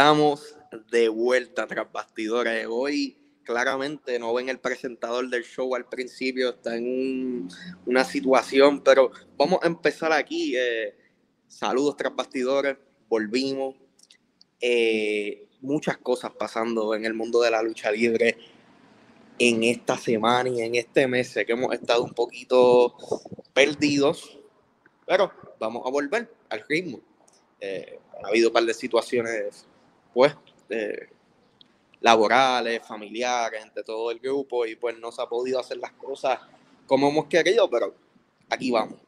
Estamos de vuelta tras bastidores. Hoy claramente no ven el presentador del show al principio, está en un- una situación, pero vamos a empezar aquí. eh, saludos tras bastidores, volvimos. Eh, muchas cosas pasando en el mundo de la lucha libre en esta semana y en este mes. Sé que hemos estado un poquito perdidos, pero vamos a volver al ritmo. Eh, ha habido un par de situaciones, pues, eh, laborales, familiares, entre todo el grupo, y pues no se ha podido hacer las cosas como hemos querido, pero aquí vamos.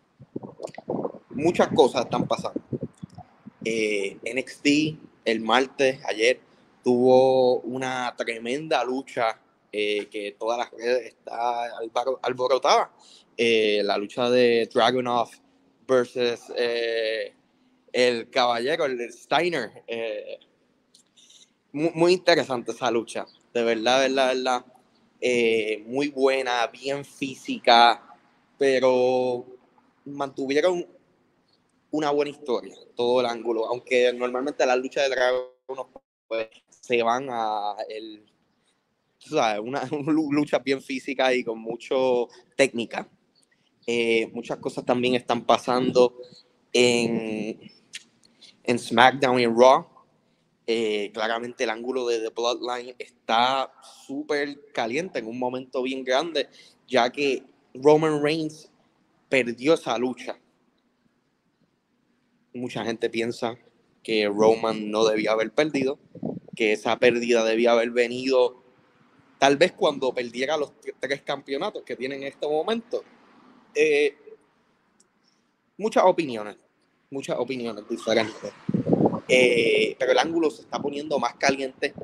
Muchas cosas están pasando. Eh, NXT el martes, ayer, tuvo una tremenda lucha eh, que todas las redes está alborotada. La lucha de Dragunov versus el caballero, el Steiner. Muy, muy interesante esa lucha, de verdad, de verdad, de verdad. Eh, muy buena, bien física, pero mantuvieron una buena historia, todo el ángulo, aunque normalmente las luchas de dragones pues, se van a el, sabes, una, una lucha bien física y con mucho técnica. Eh, muchas cosas también están pasando en, en SmackDown y en Raw. Eh, claramente el ángulo de The Bloodline está súper caliente en un momento bien grande, ya que Roman Reigns perdió esa lucha. Mucha gente piensa que Roman no debía haber perdido, que esa pérdida debía haber venido tal vez cuando perdiera los tres campeonatos que tiene en este momento. Eh, muchas opiniones, muchas opiniones diferentes. Eh, pero el ángulo se está poniendo más caliente,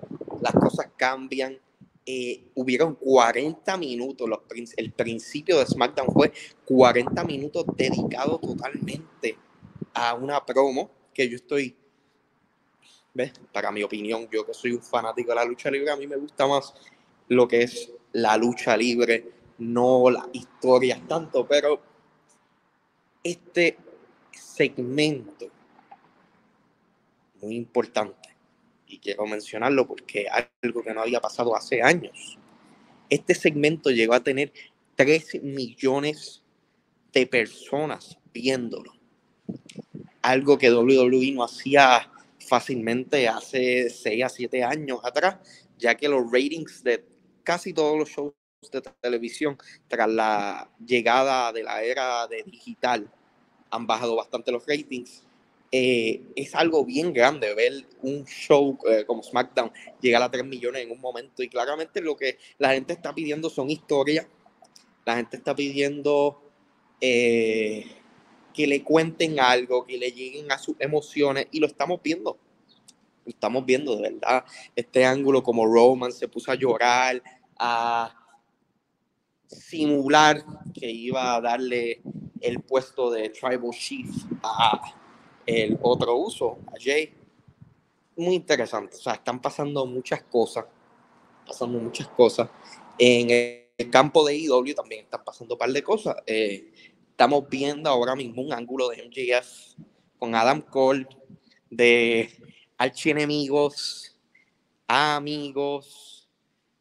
las cosas cambian. Eh, hubieron 40 minutos, los, el principio de SmackDown fue 40 minutos dedicados totalmente a una promo que yo estoy, ¿ves? Para mi opinión, yo que soy un fanático de la lucha libre, a mí me gusta más lo que es la lucha libre, no las historias tanto, pero este segmento muy importante y quiero mencionarlo porque algo que no había pasado hace años. Este segmento llegó a tener 3 millones de personas viéndolo. Algo que WWE no hacía fácilmente hace 6 a 7 años atrás, ya que los ratings de casi todos los shows de televisión tras la llegada de la era de digital han bajado bastante los ratings eh, es algo bien grande ver un show eh, como SmackDown llegar a 3 millones en un momento. Y claramente lo que la gente está pidiendo son historias, la gente está pidiendo eh, que le cuenten algo, que le lleguen a sus emociones. Y lo estamos viendo, lo estamos viendo de verdad, este ángulo como Roman se puso a llorar, a simular que iba a darle el puesto de Tribal Chief a el otro uso, a Jay. Muy interesante. O sea, están pasando muchas cosas. Pasando muchas cosas. En el campo de IW también están pasando un par de cosas. Eh, estamos viendo ahora mismo un ángulo de MJF con Adam Cole, de archienemigos, amigos,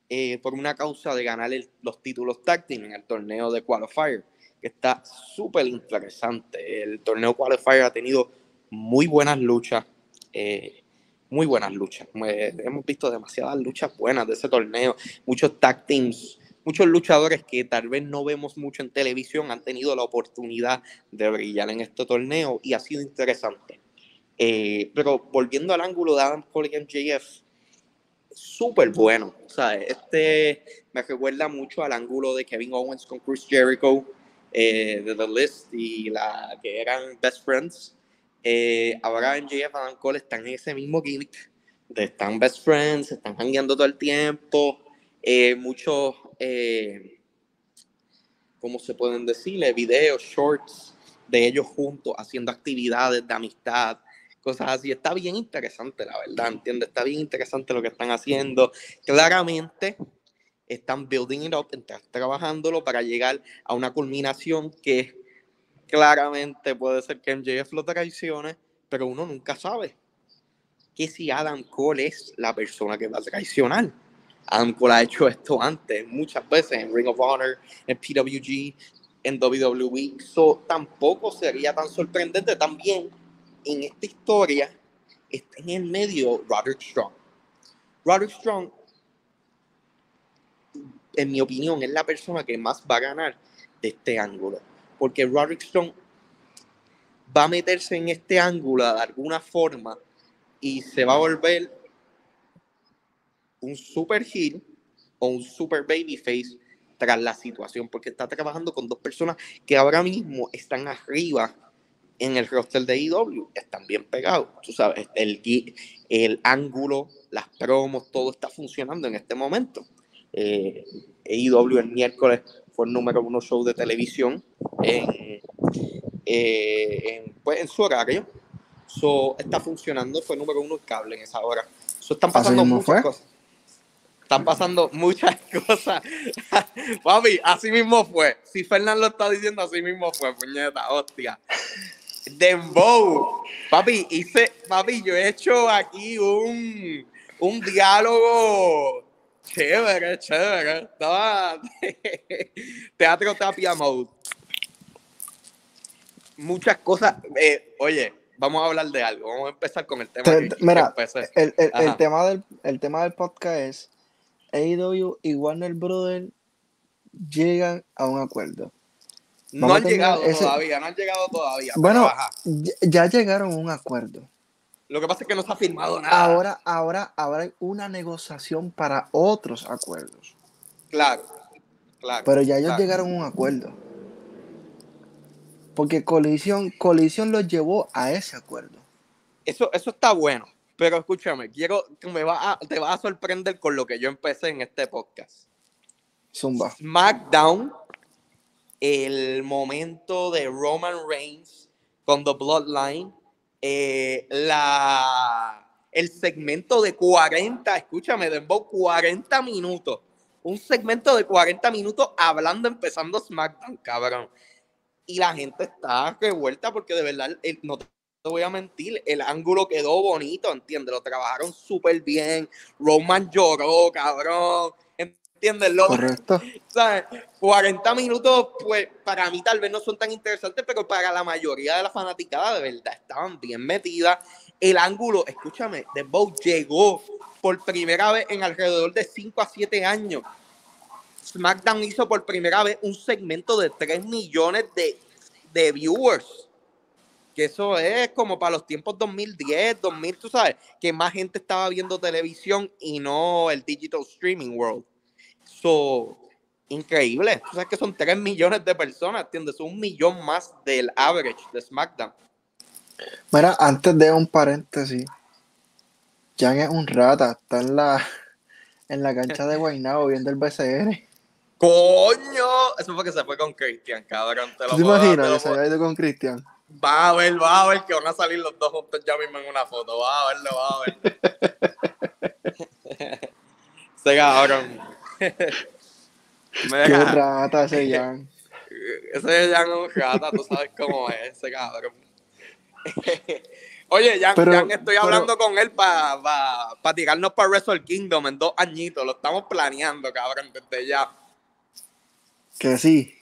eh, por una causa de ganar los títulos team en el torneo de Qualifier, que está súper interesante. El torneo Qualifier ha tenido muy buenas luchas, Eh, muy buenas luchas. hemos visto demasiadas luchas buenas de ese torneo. Muchos tag teams, muchos luchadores que tal vez no vemos mucho en televisión han tenido la oportunidad de brillar en este torneo y ha sido interesante. Eh, pero volviendo al ángulo de Adam Cole y MJF, súper bueno. Sea, este me recuerda mucho al ángulo de Kevin Owens con Chris Jericho eh, de The List y la que eran Best Friends. Eh, ahora MJF Adam Cole están en ese mismo gimmick de están best friends, están hangueando todo el tiempo, eh, muchos, eh, ¿cómo se pueden decirle? Videos, shorts de ellos juntos haciendo actividades de amistad, cosas así. Está bien interesante, la verdad, ¿entiendes? Está bien interesante lo que están haciendo. Claramente están building it up, están trabajándolo para llegar a una culminación que claramente puede ser que MJF lo traicione, pero uno nunca sabe que si Adam Cole es la persona que va a traicionar. Adam Cole ha hecho esto antes, muchas veces en Ring of Honor, en PWG, en WWE. So, tampoco sería tan sorprendente también en esta historia está en el medio Roderick Strong. Roderick Strong, en mi opinión, es la persona que más va a ganar de este ángulo porque Roderick Strong va a meterse en este ángulo de alguna forma y se va a volver un super heel o un super babyface tras la situación, porque está trabajando con dos personas que ahora mismo están arriba en el roster de IW, e están bien pegados, tú sabes, el, el ángulo, las promos, todo está funcionando en este momento. Eh, IW el miércoles fue el número uno show de televisión en, eh, pues, en su horario. So, está funcionando, fue número uno el cable en esa hora. So, están pasando muchas cosas. Están pasando muchas cosas. Papi, así mismo fue. Si Fernando lo está diciendo, así mismo fue, puñeta, hostia. Dembow. Papi, hice, papi, yo he hecho aquí un, un diálogo Chévere, chévere. Estaba teatro tapia mode. Muchas cosas. Eh, oye, vamos a hablar de algo. Vamos a empezar con el tema. mira, el, el, el, tema del, el tema del podcast es AEW y Warner Brothers llegan a un acuerdo. no han llegado todavía, no han llegado todavía. Bueno, ya llegaron a un acuerdo. Lo que pasa es que no se ha firmado nada. Ahora, ahora, ahora hay una negociación para otros acuerdos. Claro, claro. Pero ya ellos llegaron a un acuerdo. Porque colisión, colisión los llevó a ese acuerdo. Eso, eso está bueno. Pero escúchame, quiero que me va te vas a sorprender con lo que yo empecé en este podcast. Zumba. SmackDown, el momento de Roman Reigns con The Bloodline eh, la, el segmento de 40, escúchame, Dembow, 40 minutos. Un segmento de 40 minutos hablando, empezando SmackDown, cabrón. Y la gente está revuelta porque de verdad, no te voy a mentir, el ángulo quedó bonito, ¿entiendes? Lo trabajaron súper bien. Roman lloró, cabrón. ¿Entiendes? Correcto. 40 minutos, pues para mí tal vez no son tan interesantes, pero para la mayoría de la fanaticada de verdad estaban bien metidas. El ángulo, escúchame, The Bow llegó por primera vez en alrededor de 5 a 7 años. SmackDown hizo por primera vez un segmento de 3 millones de, de viewers. Que eso es como para los tiempos 2010, 2000, tú sabes, que más gente estaba viendo televisión y no el digital streaming world. So, increíble. Tú sabes que son 3 millones de personas, ¿entiendes? Un millón más del average de SmackDown. Mira, antes de un paréntesis, Jan es un rata, está en la, en la cancha de Guaynabo viendo el BCN. ¡Coño! Eso fue que se fue con Christian, cabrón. Te, lo ¿Te imaginas que se haya ido con Christian? Va a ver, va a ver que van a salir los dos juntos ya mismo en una foto. Va a verlo, va a ver. se cabrón. Qué rata ese Jan. Ese Jan es un rata, tú sabes cómo es ese cabrón. Oye, Jan, estoy hablando con él para pa, tirarnos para Wrestle Kingdom en dos añitos. Lo estamos planeando, cabrón, desde ya. Que sí.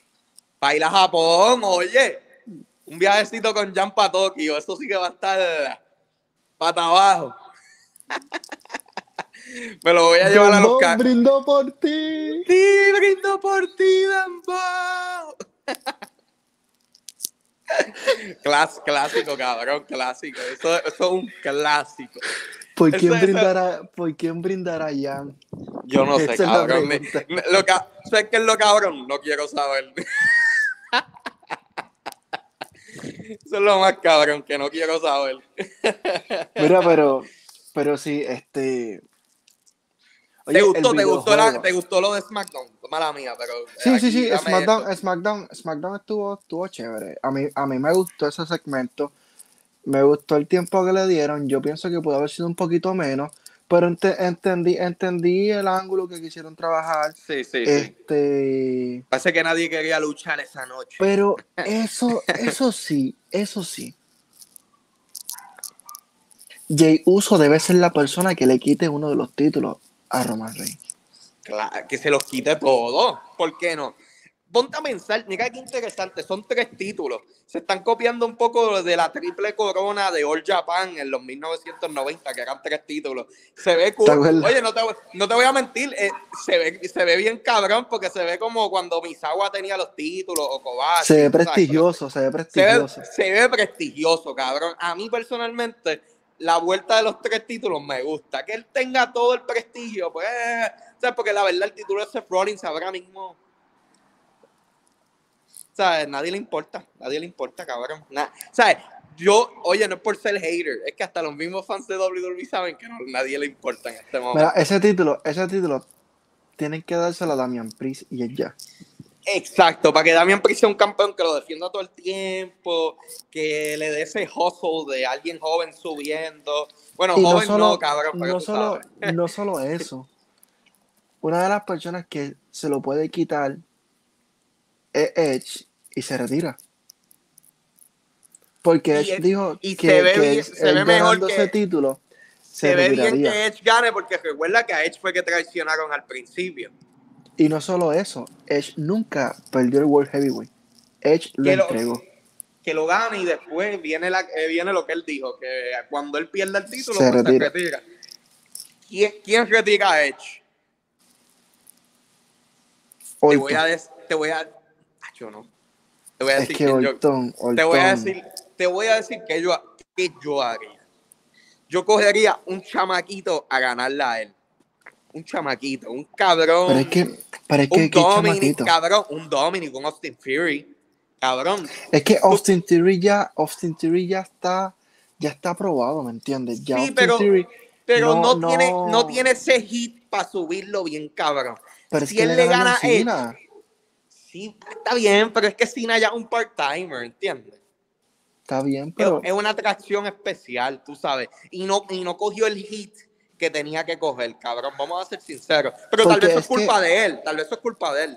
Para ir a Japón, oye. Un viajecito con Jan para Tokio. Eso sí que va a estar. pata abajo. Me lo voy a llevar a los Dembow ca- brindó por ti. Sí, brindo por ti. Clas- clásico, cabrón, clásico. Eso, eso es un clásico. ¿Por Eso- quién eso- brindará, ¿por quién brindará Jan? Yo no sé, cabrón. Me- me- lo ca- ¿Sabes qué es lo cabrón? No quiero saber. Eso es lo más cabrón, que no quiero saber. Mira, pero, pero sí, este. ¿Te gustó, te, gustó la- te gustó lo de SmackDown? Mala mía, pero. Sí, sí, sí, dame SmackDown. SmackDown, SmackDown estuvo, estuvo chévere. A mí, a mí me gustó ese segmento. Me gustó el tiempo que le dieron. Yo pienso que pudo haber sido un poquito menos. Pero ente- entendí, entendí el ángulo que quisieron trabajar. Sí, sí, sí. Este. Parece que nadie quería luchar esa noche. Pero eso, eso sí, eso sí. Jay Uso debe ser la persona que le quite uno de los títulos a Roman Reigns. Claro, que se los quite todo. ¿Por qué no? Ponte a pensar, mira qué interesante, son tres títulos. Se están copiando un poco de la triple corona de All Japan en los 1990, que eran tres títulos. Se ve cool. Oye, no te, voy- no te voy a mentir, eh, se, ve, se ve bien cabrón porque se ve como cuando Misawa tenía los títulos o Kobashi. Se ve prestigioso, se ve Se ve, prestigioso. se ve prestigioso, cabrón. A mí personalmente, la vuelta de los tres títulos me gusta. Que él tenga todo el prestigio, pues, ¿sabes? Porque la verdad, el título de Seth Rollins ahora mismo, ¿sabes? Nadie le importa, nadie le importa, cabrón. Na- ¿Sabes? Yo, oye, no es por ser hater, es que hasta los mismos fans de WWE saben que no, nadie le importa en este momento. Mira, ese título, ese título tienen que dárselo a Damian Priest y ya. Exacto, para que Damian Priest sea un campeón que lo defienda todo el tiempo, que le dé ese hustle de alguien joven subiendo. Bueno, Y no joven solo, no, cabrón, no solo, sabes. no solo eso. Una de las personas que se lo puede quitar es Edge y se retira. Porque Edge dijo y que, se ve que se mejor que- ese título se, Se ve bien que Edge gane porque recuerda que a Edge fue que traicionaron al principio. Y no solo eso, Edge nunca perdió el World Heavyweight. Edge lo Que lo- entregó. Que lo gane y después viene, la, eh, viene lo que él dijo, que cuando él pierda el título, Se pues, se retira. retira. ¿Quién, quién retira a Edge? Te voy a te voy a... Yo no. Te voy a es decir que quién yo- Orton, Te voy a Orton- decir, te voy a decir que yo, que yo haría. Yo cogería un chamaquito a ganarla a él. Un chamaquito, un cabrón. Pero es que, pero es que, un que Dominic, cabrón, un Dominic, un Austin Fury. Cabrón. Es que Austin Theory ya, Austin Theory ya está, ya está aprobado, ¿me entiendes? Ya Sí, Austin pero- Theory, Pero no, No, tiene, no. tiene ese hit para subirlo bien, cabrón. pero es si que él le gana gana a Cena. Sí, está bien, pero es que Cena ya es un part-timer, ¿entiendes? Está bien, pero Es una atracción especial, tú sabes. Y no, y no cogió el hit que tenía que coger, cabrón. Vamos a ser sinceros. Pero tal vez eso es que- culpa de él. Tal vez eso es culpa de él.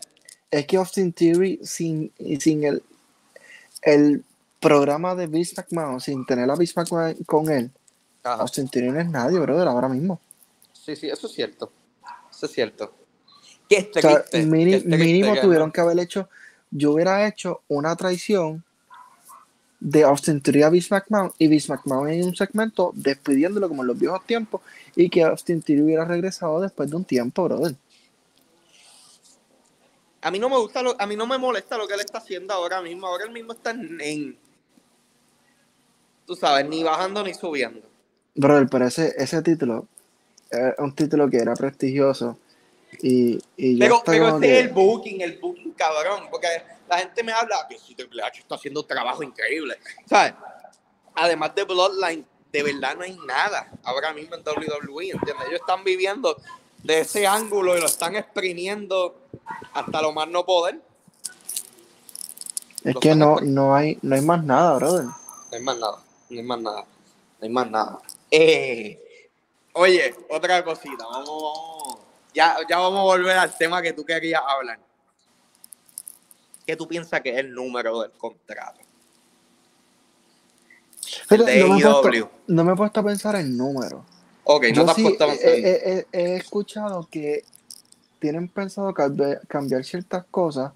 es que Austin Theory sin, sin el, el programa de Vince McMahon, sin tener a Vince McMahon con él, Ajá. Austin Theory no es nadie, brother, ahora mismo. Sí, sí, eso es cierto. Eso es cierto. Qué O sea, triste. mini- qué triste mínimo que- tuvieron que haber hecho, yo hubiera hecho una traición de Austin Theory a Vince McMahon y Vince McMahon en un segmento despidiéndolo como en los viejos tiempos y que Austin Theory hubiera regresado después de un tiempo, brother. A mí no me gusta, lo- a mí no me molesta lo que él está haciendo ahora mismo. Ahora él mismo está en, en- tú sabes, ni bajando ni subiendo. Brother, pero ese, ese título era un título que era prestigioso y, y ya Pero, pero este que- es el booking, el booking cabrón, porque la gente me habla que si Triple H está haciendo un trabajo increíble, ¿sabes? Además de Bloodline, de verdad no hay nada ahora mismo en WWE, ¿entiendes? Ellos están viviendo de ese ángulo y lo están exprimiendo hasta lo más no poder. es lo que no, exprimiendo. no, hay, no hay más nada, brother. No hay más nada, no hay más nada, no hay más nada. Eh, oye, otra cosita, vamos, vamos. Ya, ya vamos a volver al tema que tú querías hablar. ¿Qué tú piensas que es el número del contrato? Pero de no, me he puesto, AEW. no me he puesto a pensar en números. Ok, no te has puesto a he, pensar en- he- he- he escuchado que tienen pensado cambiar, ciertas cosas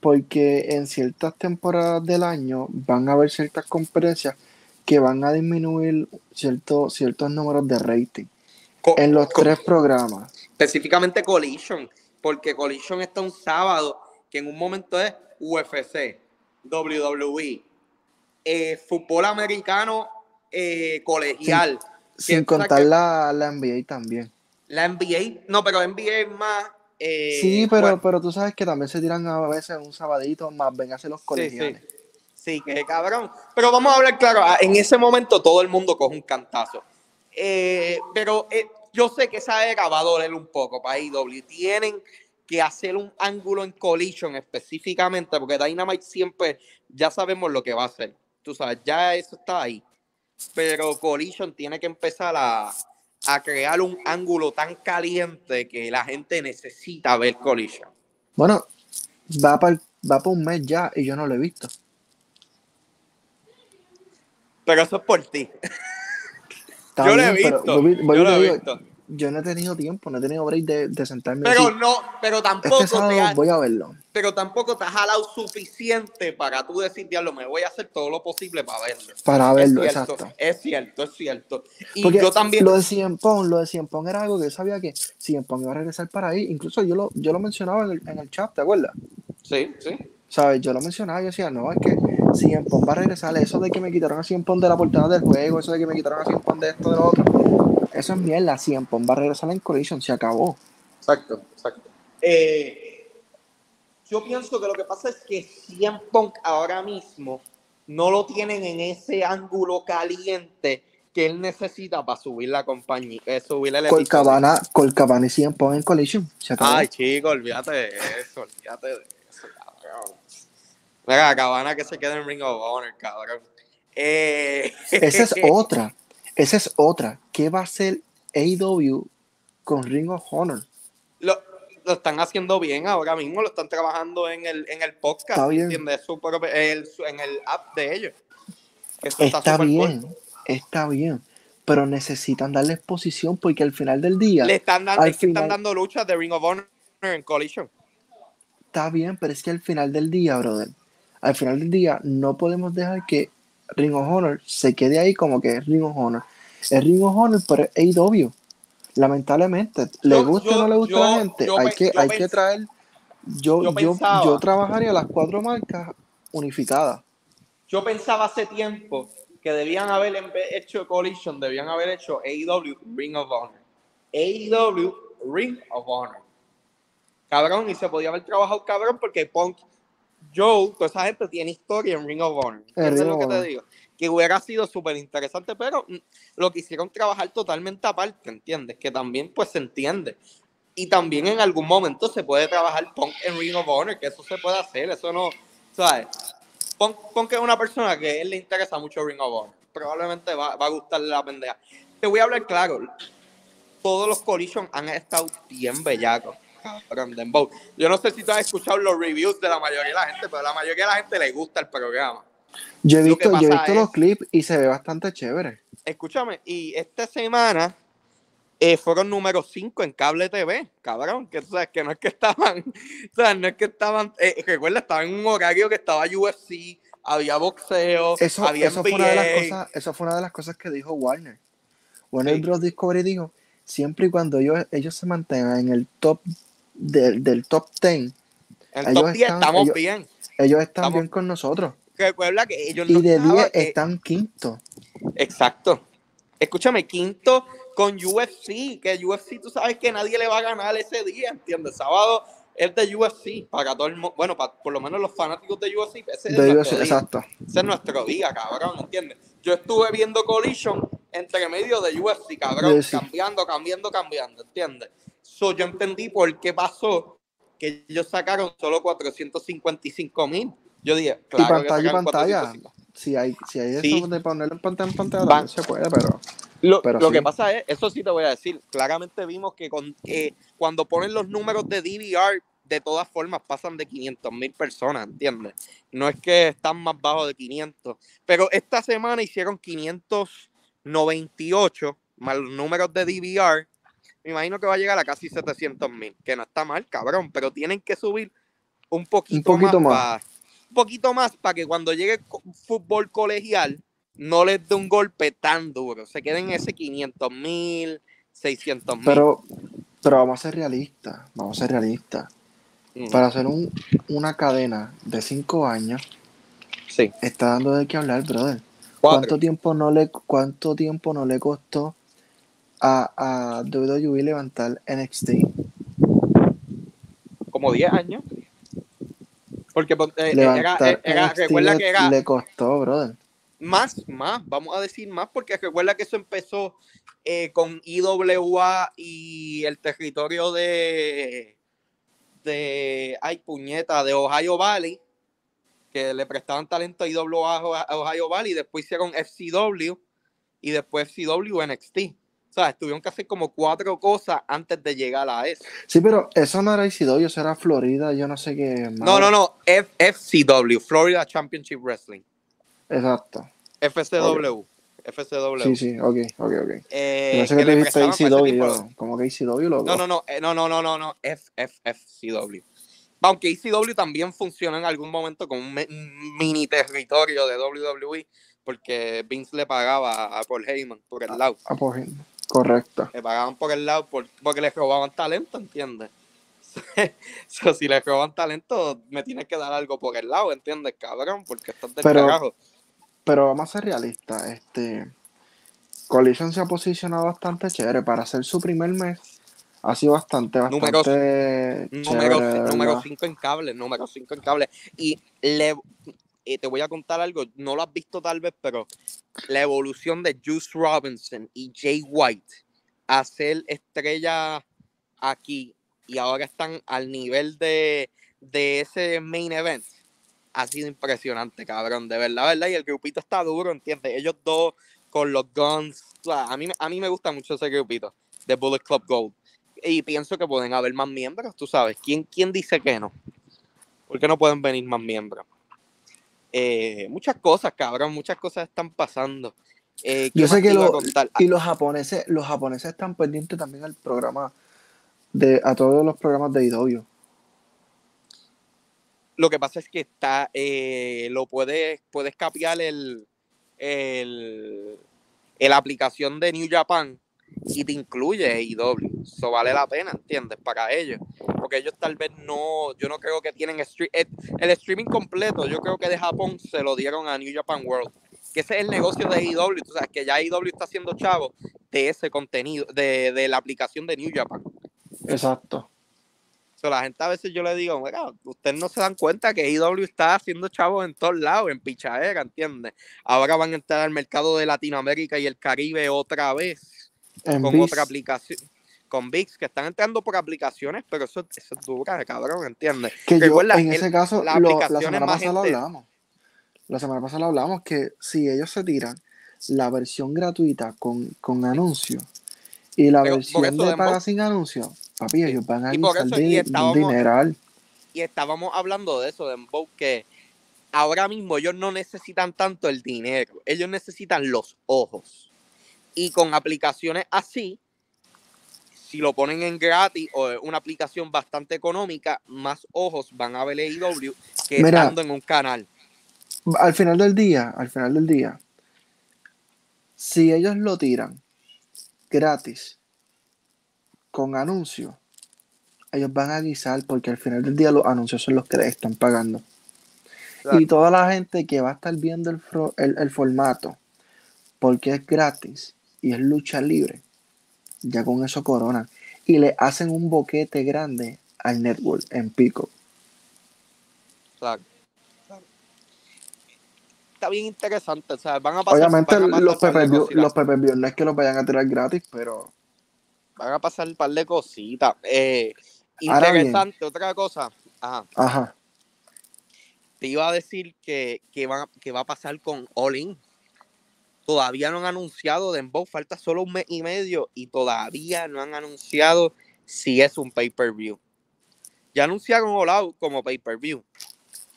porque en ciertas temporadas del año van a haber ciertas conferencias que van a disminuir cierto, ciertos números de rating Co- en los tres programas. específicamente Collision, porque Collision está un sábado que en un momento es UFC, WWE, eh, fútbol americano eh, colegial. Sin contar que la, la NBA también. la NBA, no, pero NBA es más. eh, sí, pero, bueno, pero tú sabes que también se tiran a veces un sabadito más, ven a hacer los sí, colegiales. sí. Sí, que cabrón. Pero vamos a hablar claro, en ese momento todo el mundo coge un cantazo. Eh, pero eh, yo sé que esa era va a doler un poco para IW. Tienen que hacer un ángulo en collision específicamente, porque Dynamite siempre ya sabemos lo que va a hacer. Tú sabes, ya eso está ahí. Pero Collision tiene que empezar a, a crear un ángulo tan caliente que la gente necesita ver Collision. Bueno, va para va pa un mes ya y yo no lo he visto. Pero eso es por ti. Yo lo he visto. yo lo he digo, visto. Yo no he tenido tiempo, no he tenido break de, de sentarme. Pero no, pero tampoco este te sábado ha- voy a verlo. pero tampoco te has jalado suficiente para tú decir, diablo, me voy a hacer todo lo posible para verlo. Para verlo, es cierto, exacto. Es cierto, es cierto. Y Porque yo también. lo de Cien Pong, lo de Cien Pong era algo que yo sabía que Cien Pong iba a regresar para ahí. Incluso yo lo, yo lo mencionaba en el, en el chat, ¿te acuerdas? Sí, sí. ¿Sabes? Yo lo mencionaba, yo decía, no, es que Cien Pong va a regresar. Eso de que me quitaron a Cien Pong de la portada del juego, eso de que me quitaron a Cien Pong de esto, de lo otro. Eso es mierda. Cien Pong va a regresar en Collision, se acabó. Exacto, exacto. Eh, yo pienso que lo que pasa es que CM Punk ahora mismo no lo tienen en ese ángulo caliente que él necesita para subir la compañía, eh, subir el. Colcabana, Colcabana y Cien Pong en Collision, se acabó. Ay, chico, olvídate de eso, olvídate de eso. Mira, Cabana que se quede en Ring of Honor, cabrón. Eh, Esa es otra. Esa es otra. ¿Qué va a hacer AEW con Ring of Honor? lo, lo están haciendo bien ahora mismo, lo están trabajando en el, en el podcast, Está bien. ¿entiendes? Su propio- el- en el app de ellos. Eso Está cool. bien, está bien. Pero necesitan darle exposición porque al final del día Le están dando, Al es están dando luchas de Ring of Honor en Collision. está bien, pero es que al final del día, brother, al final del día no podemos dejar que Ring of Honor se quede ahí como que es Ring of Honor. Es Ring of Honor, pero es AEW. Lamentablemente, le gusta o no le gusta a la gente, yo hay que, hay que traer. Yo, yo yo, pensaba- yo trabajaría las cuatro marcas unificadas. Yo pensaba hace tiempo que debían haber en vez hecho Collision, debían haber hecho AEW Ring of Honor. AEW Ring of Honor. Cabrón, y se podía haber trabajado cabrón porque Punk, Joe, toda esa gente tiene historia en Ring of Honor. Eso es lo que te digo. Que hubiera sido súper interesante, pero lo quisieron trabajar totalmente aparte, ¿entiendes? Que también pues se entiende. Y también en algún momento se puede trabajar Punk en Ring of Honor, que eso se puede hacer, eso no, ¿sabes? Pon, pon que es una persona que a él le interesa mucho Ring of Honor. Probablemente va, va a gustarle la pendeja. Te voy a hablar claro. Todos los Collision han estado bien bellacos. Cabrón, Dembow. Yo no sé si tú has escuchado los reviews de la mayoría de la gente, pero a la mayoría de la gente le gusta el programa. Yo he Lo visto, yo he los clips y se ve bastante chévere. Escúchame, y esta semana eh, fueron número 5 en cable TV, cabrón, que sabes que no es que estaban, o sea, no es que estaban, eh, recuerda, estaban en un horario que estaba UFC, había boxeo, Eso, había eso, fue una de las NBA. cosas, eso fue una de las cosas que dijo Warner. Warner Sí. Bros. Discovery dijo, siempre y cuando ellos, ellos se mantengan en el top del, del top 10, En el ellos top 10 están- estamos ellos- bien. ellos están Estamos- bien con nosotros. Recuerda que ellos Y de estaban, 10 eh, están quinto. Exacto. Escúchame, quinto con UFC, que UFC tú sabes que nadie le va a ganar ese día, ¿entiendes? Sábado es de UFC, para todo el mundo, bueno, para, por lo menos los fanáticos de UFC, ese es De nuestro día. exacto. Ese es nuestro día, cabrón, ¿entiendes? Yo estuve viendo Collision entre medio de UFC, cabrón, UFC. cambiando, cambiando, cambiando, ¿entiendes? So, yo entendí por qué pasó que ellos sacaron solo 455 mil. Yo dije, Y claro que pantalla y sacaron pantalla. 455. Si hay, si hay Sí. eso de ponerlo en pantalla, en pantalla, Van- se puede, pero Lo, Pero lo sí. que pasa es, eso sí te voy a decir, claramente vimos que con, eh, cuando ponen los números de DVR, de todas formas pasan de 500 mil personas, ¿entiendes? No es que están más bajos de 500, pero esta semana hicieron 598 más los números de DVR. Me imagino que va a llegar a casi 700 mil, que no está mal, cabrón, pero tienen que subir un poquito, Un poquito más, más. pa- un poquito más para que cuando llegue fútbol colegial no les dé un golpe tan duro. Se queden en ese 500 mil, 600 mil. Pero, pero vamos a ser realistas, vamos a ser realistas. Mm, Para hacer un- una cadena de cinco años, sí. está dando de qué hablar, brother. Cuatro. ¿Cuánto tiempo no le, cuánto tiempo no le costó a, a WWE levantar NXT? Como 10 años. Porque eh, era, Levantar era- NXT recuerda le, que era le costó, brother. más, más, vamos a decir más, porque recuerda que eso empezó eh, con IWA y el territorio de, de, ay puñeta, de Ohio Valley, que le prestaban talento a IWA a Ohio Valley, después hicieron FCW y después FCW NXT. O sea, tuvieron que hacer como cuatro cosas antes de llegar a eso. Sí, pero eso no era ICW, eso era Florida, yo no sé qué. No, no, no, F- FCW, Florida Championship Wrestling. Exacto. FCW. FCW. Sí, sí, ok, ok, ok. Eh, Yo pensé que te ese ICW, yo, como que ICW, loco. No, no, no, eh, no, no, no, no, no, F, F, FCW. Aunque ECW también funcionó en algún momento como un mini territorio de WWE, porque Vince le pagaba a Paul Heyman por el lado. Ah, pues, correcto. Le pagaban por el lado por- porque le robaban talento, ¿entiendes? So, si le roban talento, me tienes que dar algo por el lado, ¿entiendes, cabrón? Porque estás del Pero- carajo. Pero vamos a ser realistas, este Collision se ha posicionado bastante chévere para hacer su primer mes. Ha sido bastante, bastante Número chévere, de número verdad. 5 en cable, número 5 en cable. Y le, te voy a contar algo, no lo has visto tal vez, pero la evolución de Juice Robinson y Jay White a ser estrella aquí y ahora están al nivel de, de ese main event ha sido impresionante, cabrón, de verdad, verdad. Y el grupito está duro, ¿entiendes? Ellos dos con los guns. a, mí, a mí me gusta mucho ese grupito de Bullet Club Gold. Y pienso que pueden haber más miembros, tú sabes. ¿Quién, quién dice que no? ¿Por qué no pueden venir más miembros? Eh, muchas cosas, cabrón, muchas cosas están pasando. Eh, ¿qué Yo sé que lo-? Y los japoneses, los japoneses están pendientes también al programa de a todos los programas de IW. Lo que pasa es que está, eh, lo puedes, puedes capear el, el, el aplicación de New Japan y te incluye AEW. Eso vale la pena, ¿entiendes? Para ellos. Porque ellos tal vez no, yo no creo que tienen el, el streaming completo, yo creo que de Japón se lo dieron a New Japan World. Que ese es el negocio de AEW, tú sabes que ya AEW está haciendo chavo de ese contenido, de, de la aplicación de New Japan. Exacto. So, la gente a veces yo le digo, ustedes no se dan cuenta que IW está haciendo chavos en todos lados, en pichadera, ¿entiendes? Ahora van a entrar al mercado de Latinoamérica y el Caribe otra vez En con VIX, otra aplicación. Con VIX, que están entrando por aplicaciones, pero eso, eso es dura, cabrón, ¿entiendes? que yo, en el- ese caso, la lo- la semana pasada lo hablamos. La semana pasada lo hablamos que si ellos se tiran la versión gratuita con, con anuncio y la Pero versión de paga sin anuncio, papi, ellos van a un dineral. Y estábamos hablando de eso, de Embo, que ahora mismo ellos no necesitan tanto el dinero, ellos necesitan los ojos. Y con aplicaciones así, si lo ponen en gratis o es una aplicación bastante económica, más ojos van a ver AEW que Mira. estando en un canal. Al final del día, al final del día, si ellos lo tiran gratis con anuncio, ellos van a guisar porque al final del día los anuncios son los que les están pagando. Y toda la gente que va a estar viendo el, el, el formato porque es gratis y es lucha libre, ya con eso coronan. Y le hacen un boquete grande al network en pico. Claro. Claro. Está bien interesante, o sea, van a pasar, Obviamente van a pasar los cositas. los no es que los vayan a tirar gratis, pero van a pasar un par de cositas. Eh, interesante, otra cosa. Ajá. ajá. te iba a decir que, que, va, que va a pasar con All In. Todavía no han anunciado Dembow, falta solo un mes y medio y todavía no han anunciado si es un pay-per-view. Ya anunciaron All Out como pay-per-view,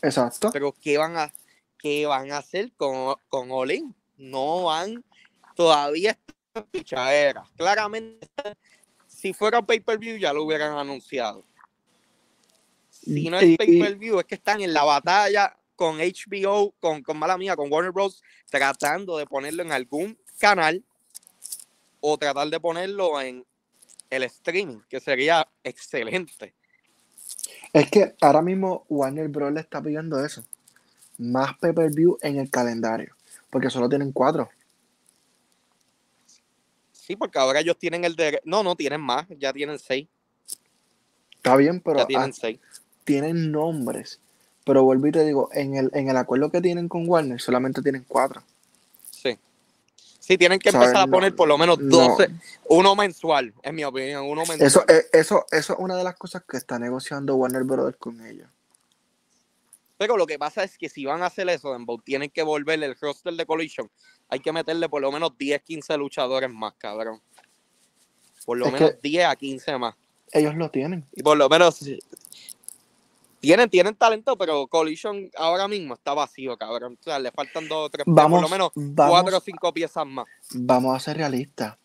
Exacto. pero ¿qué van a, qué van a hacer con, con All In? No van, todavía está en pichadera. Claramente, si fuera pay-per-view ya lo hubieran anunciado. Si no es pay-per-view, es que están en la batalla con HBO, con, con mala mía, con Warner Bros. tratando de ponerlo en algún canal o tratar de ponerlo en el streaming, que sería excelente. Es que ahora mismo Warner Bros. le está pidiendo eso. Más pay-per-view en el calendario. Porque solo tienen cuatro. Sí, porque ahora ellos tienen el de... No, no, tienen más, ya tienen seis. Está bien, pero Ya tienen ah, seis. tienen nombres. Pero vuelvo y te digo, en el, en el acuerdo que tienen con Warner solamente tienen cuatro. Sí. Sí, tienen que ¿Sabes? empezar a poner por lo menos no. 12, uno mensual, en mi opinión, uno mensual. Eso, eh, eso, eso es una de las cosas que está negociando Warner Bros. con ellos. Pero lo que pasa es que si van a hacer eso, Dembow, tienen que volver el roster de Collision. Hay que meterle por lo menos 10, 15 luchadores más, cabrón. Por lo Es menos que- 10 a 15 más. Ellos lo tienen. Y por lo menos tienen, tienen talento, pero Collision ahora mismo está vacío, cabrón. O sea, le faltan dos o tres, Vamos, por lo menos vamos, cuatro o cinco piezas más. vamos a ser realistas.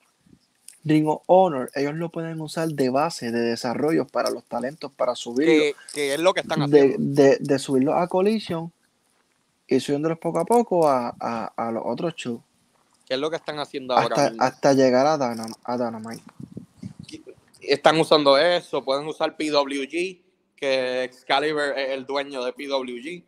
Ring of Honor, ellos lo pueden usar de base, de desarrollo para los talentos, para subirlo. Que, que es lo que están de, haciendo. de, de subirlo a Collision y subiéndolos poco a poco a, a, a los otros shows. Que es lo que están haciendo ahora Hasta, mismo. hasta llegar a, Dynam- a Dynamite. están usando eso, pueden usar PWG, que Excalibur es el dueño de PWG.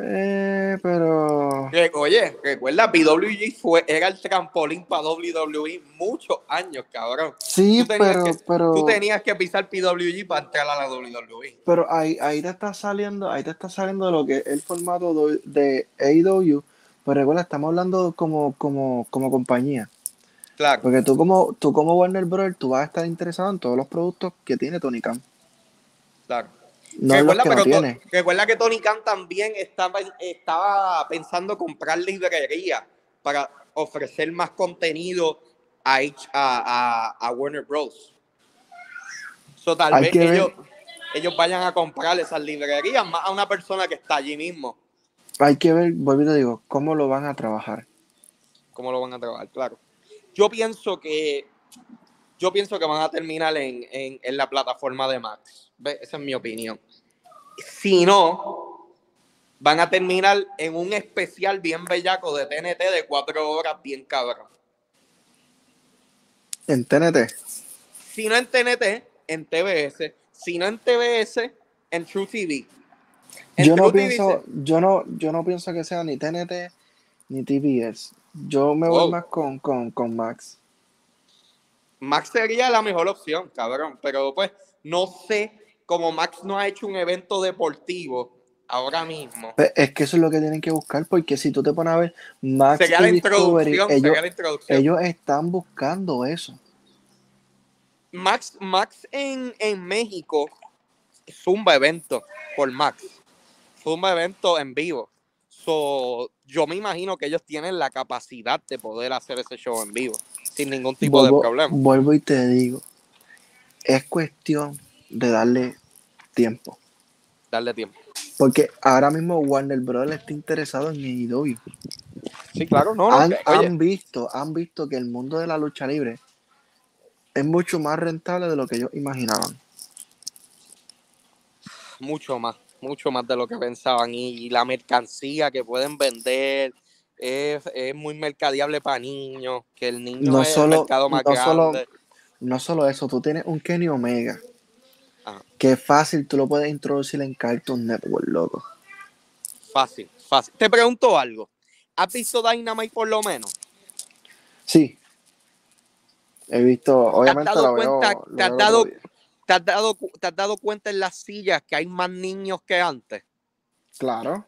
Eh, pero. Oye, recuerda, PWG fue, era el trampolín para WWE muchos años, cabrón. Sí, pero. que- pero Tú tenías que pisar PWG para entrar a la. WWE. Pero ahí, ahí te está saliendo, ahí te está saliendo lo que es el formato de AEW. Pero recuerda, estamos hablando como, como, como compañía. Claro, Porque tú como, tú como Warner Bros. tú vas a estar interesado en todos los productos que tiene Tony Khan. Claro. No recuerda, que no pero to- tiene. recuerda que Tony Khan también estaba, estaba pensando comprar librería para ofrecer más contenido a, Warner Bros. So, tal Hay vez que ellos, ellos vayan a comprar esas librerías más a una persona que está allí mismo. Hay que ver, vuelvo y te digo, cómo lo van a trabajar. cómo lo van a trabajar, claro. Yo pienso que yo pienso que van a terminar en, en- en la plataforma de Max. ¿Ve? Esa es mi opinión. Si no, van a terminar en un especial bien bellaco de TNT de cuatro horas, bien cabrón. En TNT. Si no en TNT, en TBS. Si no en TBS, en True TV. En Yo no TV pienso, se- yo no, yo no pienso que sea ni TNT ni TBS. Yo me voy Wow. más con, con, con Max. Max sería la mejor opción, cabrón. Pero pues no sé, como Max no ha hecho un evento deportivo ahora mismo. Pe- Es que eso es lo que tienen que buscar, porque si tú te pones a ver Max Sería y la Discovery, ellos, sería la introducción. ellos están buscando eso. Max, Max en, en México zumba evento por Max. Zumba evento en vivo. So, yo me imagino que ellos tienen la capacidad de poder hacer ese show en vivo sin ningún tipo vuelvo, de problema. vuelvo y te digo, es cuestión de darle tiempo. Darle tiempo. Porque ahora mismo Warner Bros. está interesado en AEW. Sí, claro, no, no. han, que- han visto, han visto que el mundo de la lucha libre es mucho más rentable de lo que ellos imaginaban. mucho más, mucho más de lo que pensaban. Y, la mercancía que pueden vender es, es muy mercadeable para niños, que el niño No es solo- el mercado más no solo- grande. No solo eso, tú tienes un Kenny Omega. Ajá. Que fácil tú lo puedes introducir en Cartoon Network, loco. Fácil, fácil. Te pregunto algo. ¿Has visto Dynamite por lo menos? Sí. He visto, obviamente lo veo. cuenta- lo te has veo dado- otro día. ¿Te has, dado, cu- ¿Te has dado cuenta en las sillas que hay más niños que antes? Claro.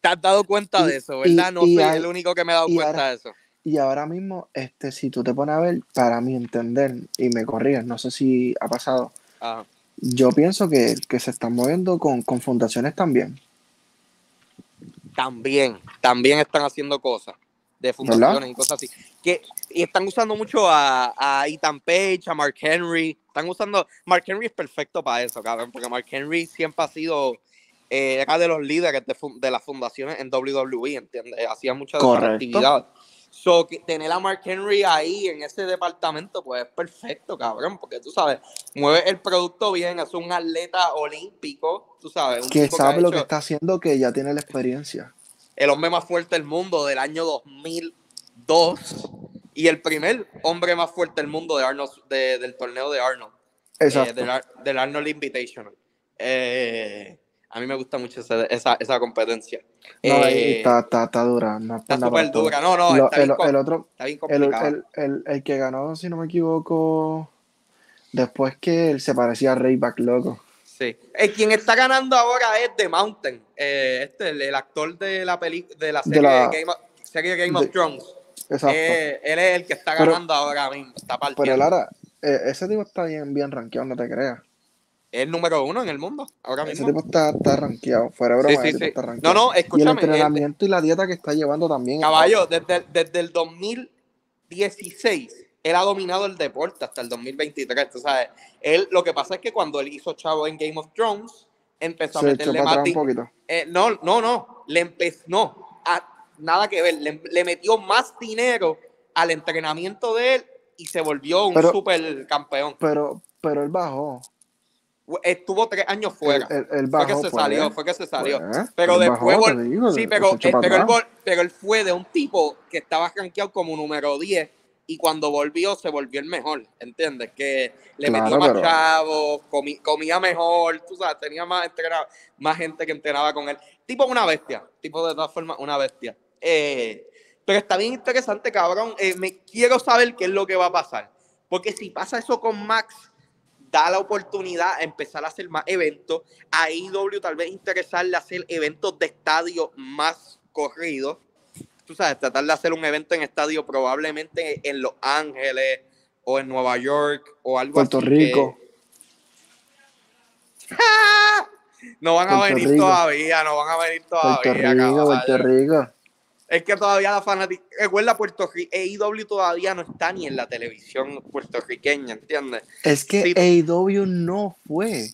¿Te has dado cuenta Y- de eso, verdad? y- no y soy hay- el único que me he dado cuenta ahora- de eso. Y ahora mismo, este, si tú te pones a ver, para mi entender, y me corrías, no sé si ha pasado, Ajá. Yo pienso que, que se están moviendo con, con fundaciones también. También, también están haciendo cosas de fundaciones ¿Verdad? y cosas así. Que, y están usando mucho a, a Ethan Page, a Mark Henry. Están usando. Mark Henry es perfecto para eso, cabrón, porque Mark Henry siempre ha sido. eh, era de los líderes de, de las fundaciones en WWE, ¿entiendes? Hacía mucha de esas Correcto. actividades. So, que tener a Mark Henry ahí en ese departamento, pues es perfecto, cabrón, porque tú sabes, mueve el producto bien, es un atleta olímpico, tú sabes. un Que sabe lo que está haciendo, que ya tiene la experiencia. El hombre más fuerte del mundo del año 2002 y el primer hombre más fuerte del mundo de Arnold, de- del torneo de Arnold. eh, Exacto. del, del Arnold Invitational. Eh, a mí me gusta mucho ese- esa, esa competencia. No, Eh, está, está, está dura. No está súper pero dura. No, no, Lo- está, el, bien, el otro, está bien el, complicado. el, el, que ganó, si no me equivoco, después que él se parecía a Rayback, loco. Sí. El quien está ganando ahora es The Mountain. Eh, este, el, actor de la peli, de la De serie, la- de Game, of, serie Game of de- Thrones. Exacto. Eh, él es el que está Pero- ganando ahora mismo. Está pero partiendo. Lara, eh, ese tipo está bien, bien rankeado, no te creas. Es el número uno en el mundo ahora Ese mismo. tipo está, está rankeado. Fuera Sí, broma, sí, ese sí. está No, no, Y el escúchame. eh, entrenamiento y la dieta que está llevando también. Caballo, desde, desde el 2016, él ha dominado el deporte hasta el 2023. Tú sabes, él, lo que pasa es que cuando él hizo chavo en Game of Thrones, empezó a se meterle más. un poquito. eh, no, no, no. Le empezó. No, a- nada que ver. Le, le metió más dinero al entrenamiento de él y se volvió un Pero- super campeón. Pero, pero él bajó. Estuvo tres años fuera. Él, él- él fue que bajó, se salió, fue que se salió. Pues, Pero él después bajó, digo, sí, pero, eh, pero, él, pero él fue de un tipo que estaba rankeado como número 10 y cuando volvió se volvió el mejor, ¿entiendes? Que le Claro, metió más pero- chavos, comía mejor, tú sabes, tenía más, entrenado, más gente que entrenaba con él. Tipo una bestia, tipo de todas formas una bestia. Eh, pero está bien interesante, cabrón. Eh, me quiero saber qué es lo que va a pasar. Porque si pasa eso con Max, da la oportunidad a empezar a hacer más eventos. A IW tal vez interesarle hacer eventos de estadio más corridos. Tú sabes, tratar de hacer un evento en estadio probablemente en Los Ángeles o en Nueva York o algo Puerto así. Rico. que- No van a venir Rico. todavía, no van a venir todavía. Puerto Rico. Puerto Rico. Es que todavía la fanática. Recuerda, Puerto Rico, AEW todavía no está ni en la televisión puertorriqueña, ¿entiendes? Es que Sí. AEW no fue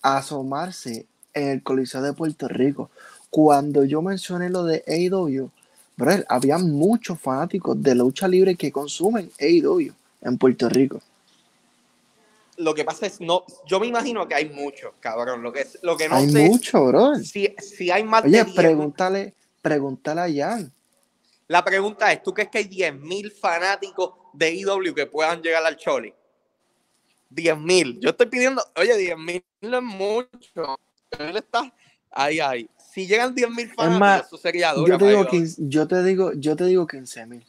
a asomarse en el Coliseo de Puerto Rico. Cuando yo mencioné lo de AEW, brother, había muchos fanáticos de lucha libre que consumen AEW en Puerto Rico. Lo que pasa es, no, yo me imagino que hay muchos, cabrón. Lo que, lo que no hay sé mucho, es si, si hay más Oye, de 10. pregúntale, pregúntale a Jan. La pregunta es, ¿tú crees que hay 10.000 fanáticos de IW que puedan llegar al Choli? 10.000. Yo estoy pidiendo, oye, 10.000 no es mucho. Él está ahí, ahí. Si llegan 10.000 fanáticos, más, eso sería duro. Yo te, digo para 15, yo te digo, yo te digo 15 mil.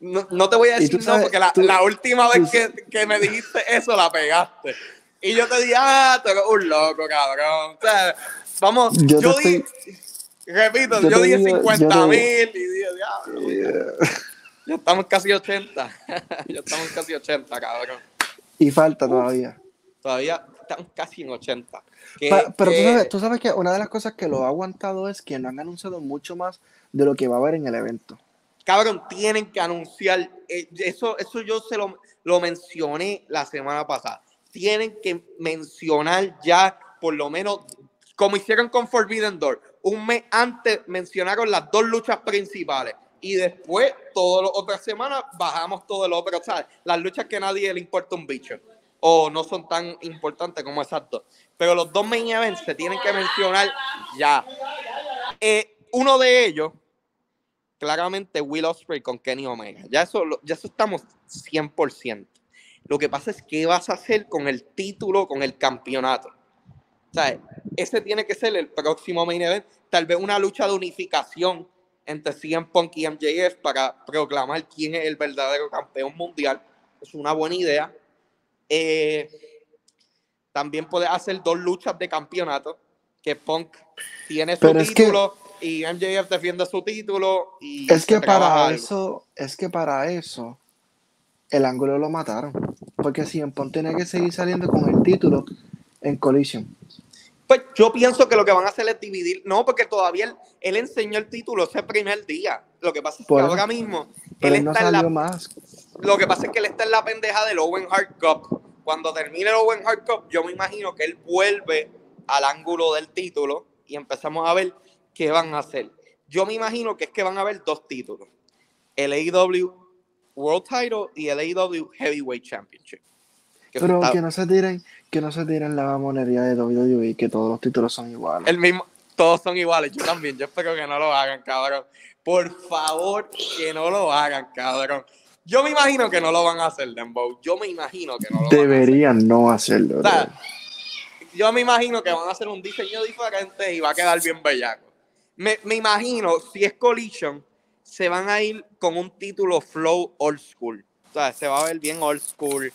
No, no te voy a decir tú no, sabes- porque la, tú- la última vez que, que me dijiste eso la pegaste. Y yo te dije, ah, tú eres un loco, cabrón. O sea, vamos, Yo yo, dije, repito, yo yo, digo- 50 yo te mil y dije, diablo, ya estamos casi 80. ya estamos casi 80, cabrón. Y falta todavía. Todavía estamos casi en 80. Que- Pa- pero tú sabes, tú sabes que una de las cosas que lo ha aguantado es que no han anunciado mucho más de lo que va a haber en el evento. Cabrón, tienen que anunciar, eh, eso, eso yo se lo, lo mencioné la semana pasada. Tienen que mencionar ya, por lo menos, como hicieron con Forbidden Door, un mes antes mencionaron las dos luchas principales y después, todas las otras semanas, bajamos todo lo otro. ¿sabes? Las luchas que a nadie le importa un bicho o no son tan importantes como exacto. Pero los dos main events se tienen que mencionar ya. Eh, uno de ellos claramente Will Ospreay con Kenny Omega. Ya eso, ya eso estamos 100%. Lo que pasa es qué vas a hacer con el título, con el campeonato. O sea, ese tiene que ser el próximo main event. Tal vez una lucha de unificación entre CM Punk y MJF para proclamar quién es el verdadero campeón mundial. Es una buena idea. Eh, también puedes hacer dos luchas de campeonato. Que Punk tiene su Pero es que- título y MJF defiende su título. Y Es que para algo. eso, es que para eso, el ángulo lo mataron. Porque si Pon tenía que seguir saliendo con el título en Collision. Pues yo pienso que lo que van a hacer es dividir. No, porque todavía él, él enseñó el título ese primer día. Lo que pasa es que Por ahora mismo él él no está en la, más. Lo que pasa es que él está en la pendeja del Owen Hart Cup. Cuando termine el Owen Hart Cup, yo me imagino que él vuelve al ángulo del título y empezamos a ver qué van a hacer. yo me imagino que es que van a haber dos títulos. El AEW World Title y el AEW Heavyweight Championship. Que Pero está- que no se tiren, que no se tiren la monería de WWE, que todos los títulos son iguales. el mismo, todos son iguales. Yo también, yo espero que no lo hagan, cabrón. Por favor, que no lo hagan, cabrón. Yo me imagino que no lo van a hacer, Dembow. Yo me imagino que no lo van a hacer. Deberían no hacerlo. O sea, bro. yo me imagino que van a hacer un diseño diferente y va a quedar bien bellaco. Me, me imagino, si es Collision, se van a ir con un título Flow Old School. O sea, se va a ver bien old school.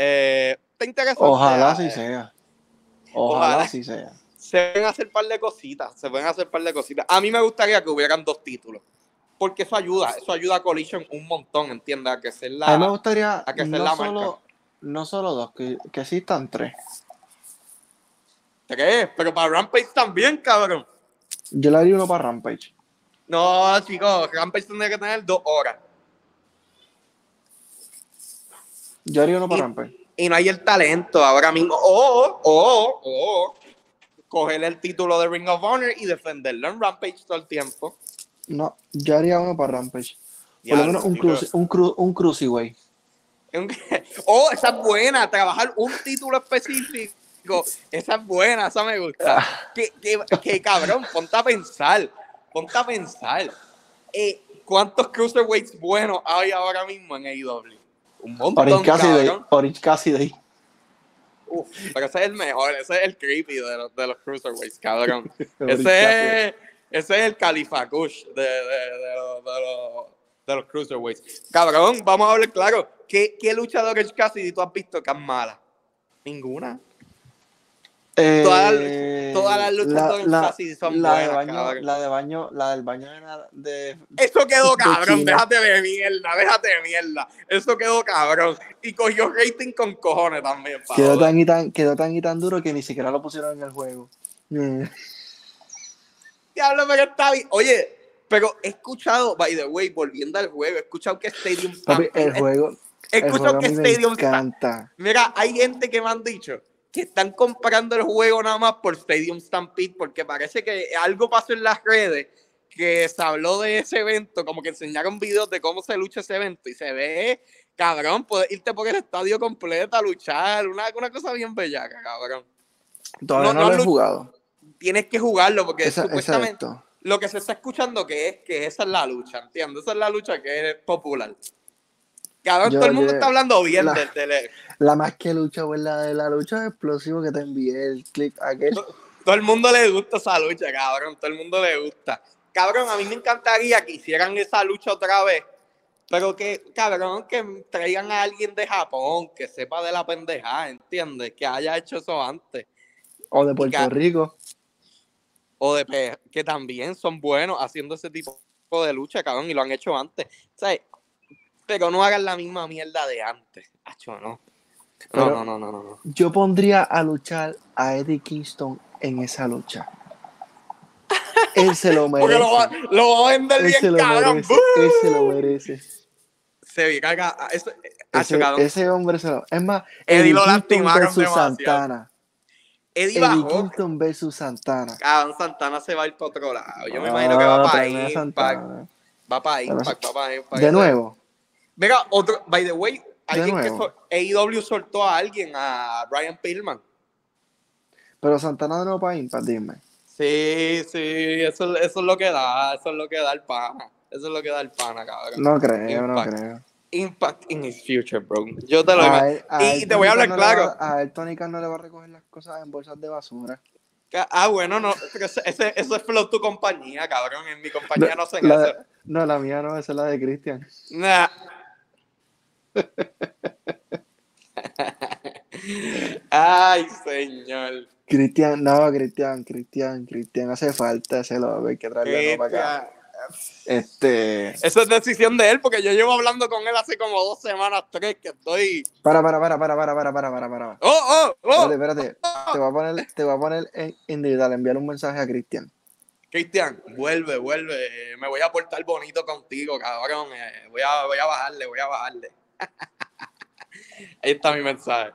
Eh, está interesante. Ojalá eh, sí sea. Ojalá ojalá. sí sea. Se pueden hacer un par de cositas. Se pueden hacer un par de cositas. A mí me gustaría que hubieran dos títulos. Porque eso ayuda. Eso ayuda a Collision un montón, ¿entiendes? A que sea la. A mí me gustaría a que sea no la solo, marca. no solo dos, que, que existan tres. Tres, pero para Rampage también, cabrón. Yo le haría uno para Rampage. No, chicos, Rampage tendría que tener dos horas. Yo haría uno para Rampage. Y no hay el talento ahora mismo. O, o, o, coger el título de Ring of Honor y defenderlo en Rampage todo el tiempo. No, yo haría uno para Rampage. Por lo menos un, cruci- un, cru- un cruciway. Oh, esa es buena, trabajar un título específico. Esa es buena, esa me gusta. Que, que, que, cabrón, ponte a pensar. Ponte a pensar. Eh, ¿Cuántos cruiserweights buenos hay ahora mismo en AEW? Un montón, Orange Cassidy. Orange Cassidy. Uf, pero ese es el mejor, ese es el creepy de los, de los cruiserweights, cabrón. Ese, es, ese es el Califa Kush de, de, de, los- de los, de los cruiserweights. Cabrón, vamos a hablar claro. ¿Qué, qué luchadores Cassidy tú has visto que es mala? Ninguna. Todas- Eh, todas las luchas la- la- Cassidy son la de baño, cabrón. La de baño, la del baño de, de Eso quedó cabrón, déjate de mierda, déjate de mierda. Eso quedó cabrón. Y cogió rating con cojones también, quedó tan y tan, quedó tan y tan duro que ni siquiera lo pusieron en el juego. Mm. Diablo, pero está bien. Oye, pero he escuchado, by the way, volviendo al juego, he escuchado que Stadium Papi, el juego, he el escuchado juego que me Stadium Stampede- encanta. Mira, hay gente que me han dicho que están comprando el juego nada más por Stadium Stampede porque parece que algo pasó en las redes que se habló de ese evento, como que enseñaron videos de cómo se lucha ese evento y se ve, cabrón, puedes irte por el estadio completo a luchar, una, una cosa bien bellaca, cabrón. Todavía No, no, no lo he jugado. Tienes que jugarlo porque Esa- supuestamente exacto. lo que se está escuchando que es que esa es la lucha, ¿entiendes? Esa es la lucha que es popular. Cabrón, Yo- todo el mundo yo- está hablando bien la- del tele. La más que lucha fue la de la lucha de explosivo que te envié, el clip aquel. Todo el mundo le gusta esa lucha, cabrón. Todo el mundo le gusta. Cabrón, a mí me encantaría que hicieran esa lucha otra vez. Pero que, cabrón, que traigan a alguien de Japón que sepa de la pendejada, ¿entiendes? Que haya hecho eso antes. O de Puerto Rico. O de que también son buenos haciendo ese tipo de lucha, cabrón, y lo han hecho antes. ¿Sabes? Pero no hagan la misma mierda de antes. Acho, no. No, no, no, no, no. Yo pondría a luchar a Eddie Kingston en esa lucha. Él se lo Porque merece. lo va, lo va a vender bien, se lo cabrón. merece. Él se lo merece. Se ve, caga. Eso, acho, Ese, ese hombre se lo. Es más, Eddie Eddie lo lastimaron. Santana. Eddie Eddie. Kingston versus Santana. Cabrón, Santana se va a ir para otro lado. Yo me Ah, imagino que va para tráeme a Impact. Santana. Va para Impact, va para Impact. De nuevo. Mira, otro, by the way, alguien que sol- AEW soltó a alguien, a Ryan Pillman. Pero Santana de nuevo para Impact, dime. Sí, sí, eso, eso es lo que da, eso es lo que da el pana. Eso es lo que da el pana, cabrón. No creo, no creo. Impact in his future, bro. Yo te lo A él- a Y él te voy a hablar no claro. va- a él Tony Khan no le va a recoger las cosas en bolsas de basura. Ah, bueno, no, ese, eso es flow tu compañía, cabrón. En mi compañía no hacen la, eso. no, la mía no, esa es la de Cristian. Nah. Ay, señor. Cristian, no, Cristian, Cristian, Cristian, hace falta ese lo hay que traerle no para acá. Este. Eso es decisión de él, porque yo llevo hablando con él hace como dos semanas, tres, que estoy. Para, para, para, para, para, para, para, para, para. ¡Oh, oh, oh! Espérate, espérate. Te voy a poner, te voy a poner en individual, enviar un mensaje a Cristian. Cristian, vuelve, vuelve. Me voy a portar bonito contigo, cabrón. Eh, Voy a, voy a bajarle, voy a bajarle. Ahí está mi mensaje.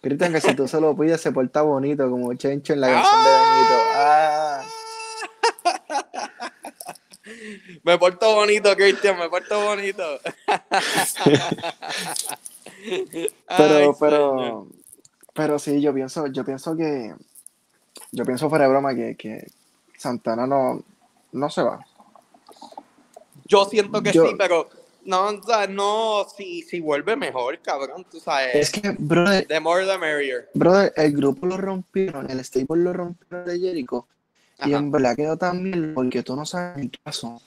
Cristian, que si tú se lo pides, se porta bonito, como Chencho en la canción de Benito. Ah, Me porto bonito, Cristian, me porto bonito. pero, pero, pero sí, yo pienso, yo pienso que, yo pienso fuera de broma que, que Santana no, no se va. Yo siento que sí, pero no, o sea, no, si, si vuelve mejor, cabrón, tú sabes. Es que, brother. The more the merrier. Brother, el grupo lo rompieron, el stable lo rompieron de Jericho. Y en verdad quedó tan bien porque tú no sabes qué pasó.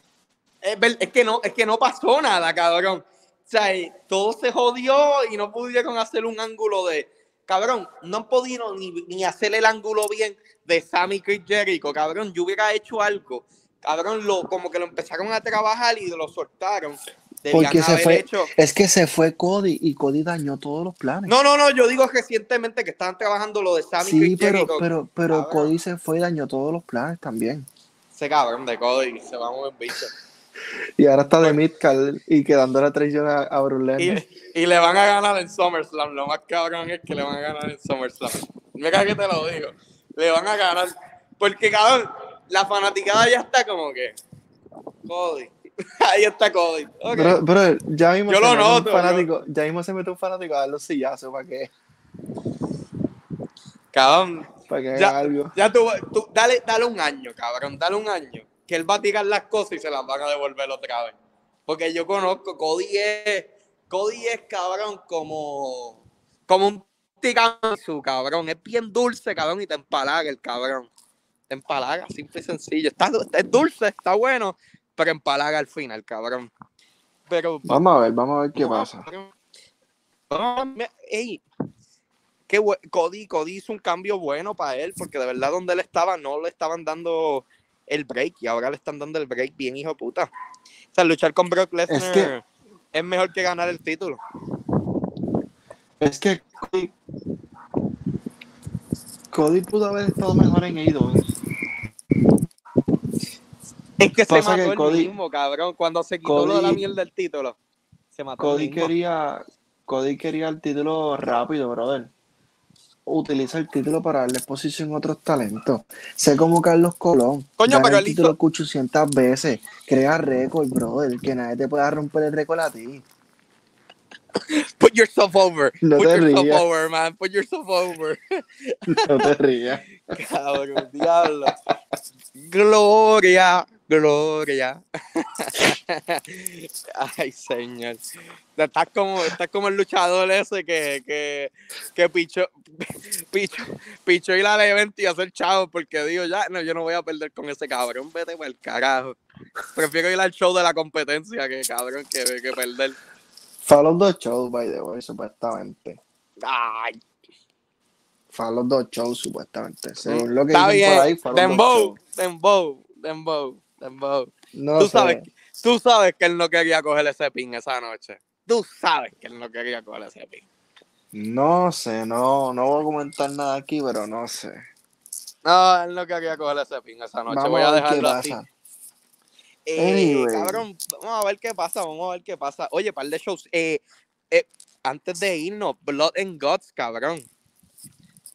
Es, es, que no, es que no pasó nada, cabrón. O sea, todo se jodió y no pudieron hacer un ángulo de. Cabrón, no han podido ni, ni hacer el ángulo bien de Sammy Chris Jericho, cabrón. Yo hubiera hecho algo. Cabrón, lo, como que lo empezaron a trabajar y lo soltaron. Porque se fue, es que se fue Cody y Cody dañó todos los planes. No, no, no, yo digo recientemente que estaban trabajando lo de Sammy Sí, pero, pero, pero Cody se fue y dañó todos los planes también. Ese cabrón de Cody se va a mover bicho. Y ahora está de Midcard y quedando la traición a, a y, y, le van a ganar en SummerSlam. Lo más cabrón es que le van a ganar en SummerSlam. Mira que te lo digo. Le van a ganar. Porque, cabrón, la fanaticada ya está como que. Cody Ahí está Cody. Bro, ya mismo Yo se lo noto, un fanático, ya mismo se mete un fanático a dar los sillazos para que. Cabrón. Para que ya, algo. Ya tú, tú, dale, dale un año, cabrón. Dale un año. Que él va a tirar las cosas y se las van a devolver otra vez. Porque yo conozco, Cody es. Cody es cabrón como. Como un su cabrón. Es bien dulce, cabrón, y te empalaga el cabrón. Te empalaga, simple y sencillo. Está, es dulce, está bueno, pero empalaga al final, cabrón. Pero, vamos a ver, vamos a ver qué pasa. ey, qué Cody, Cody hizo un cambio bueno para él, porque de verdad donde él estaba no le estaban dando el break y ahora le están dando el break bien, hijo puta. O sea, luchar con Brock Lesnar es, mejor que ganar el título. Es que Cody, Cody pudo haber estado mejor en AEW. Es que se mató el Cody, mismo, cabrón. Cuando se quitó lo de la mierda del título, se mató Cody quería, Cody quería el título rápido, brother. Utiliza el título para darle exposición a otros talentos. Sé como Carlos Colón. Coño, pero el título 800 veces. Crea récord, brother. Que nadie te pueda romper el récord a ti. Put yourself over. No Put yourself over, man. Put yourself over. No te rías. Cabrón, diablo. Gloria. Gloria. Ay, señor. Estás como, estás como el luchador ese que, que, que pichó, pichó, pichó ir al evento y hacer chavo porque digo, ya, no, yo no voy a perder con ese cabrón, vete por el carajo. Prefiero ir al show de la competencia que cabrón que, que perder. Fueron dos shows, by the way, supuestamente. Ay. Fueron dos shows, supuestamente. Según mm, lo que Está bien. por ahí, Dembow, Dembow, Dembow. No tú, sabes, tú sabes que él no quería coger ese pin esa noche. Tú sabes que él no quería coger ese pin. No sé, no, no voy a comentar nada aquí, pero no sé. No, él no quería coger ese pin esa noche. voy a, dejarlo así. Eh, cabrón, vamos a ver qué pasa, vamos a ver qué pasa. Oye, par de shows. Eh, eh, antes de irnos, Blood and Guts, cabrón.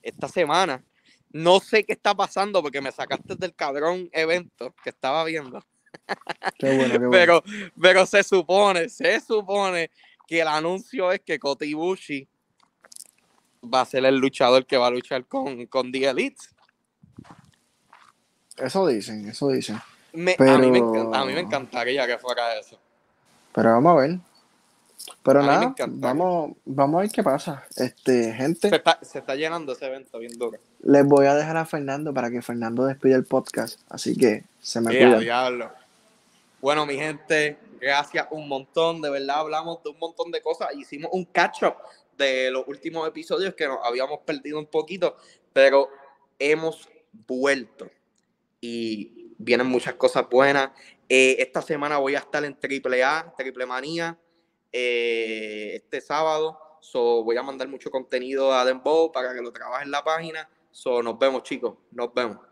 Esta semana no sé qué está pasando porque me sacaste del cabrón evento que estaba viendo. Qué bueno, qué bueno. Pero, pero se supone, se supone que el anuncio es que Kota Ibushi va a ser el luchador que va a luchar con, con The Elite. Eso dicen, eso dicen. a, mí me a mí me encantaría que fuera eso. Pero vamos a ver. Pero nada, vamos, vamos a ver qué pasa. Este, gente. Se está, llenando ese evento bien duro. Les voy a dejar a Fernando para que Fernando despide el podcast. Así que se me cuida. Diablo. Bueno, mi gente, gracias un montón. De verdad, hablamos de un montón de cosas. Hicimos un catch-up de los últimos episodios que nos habíamos perdido un poquito, pero hemos vuelto. Y vienen muchas cosas buenas. Eh, esta semana voy a estar en Triple A, Triple Manía eh, este sábado. So, voy a mandar mucho contenido a Dembow para que lo trabaje en la página. So, nos vemos, chicos. Nos vemos.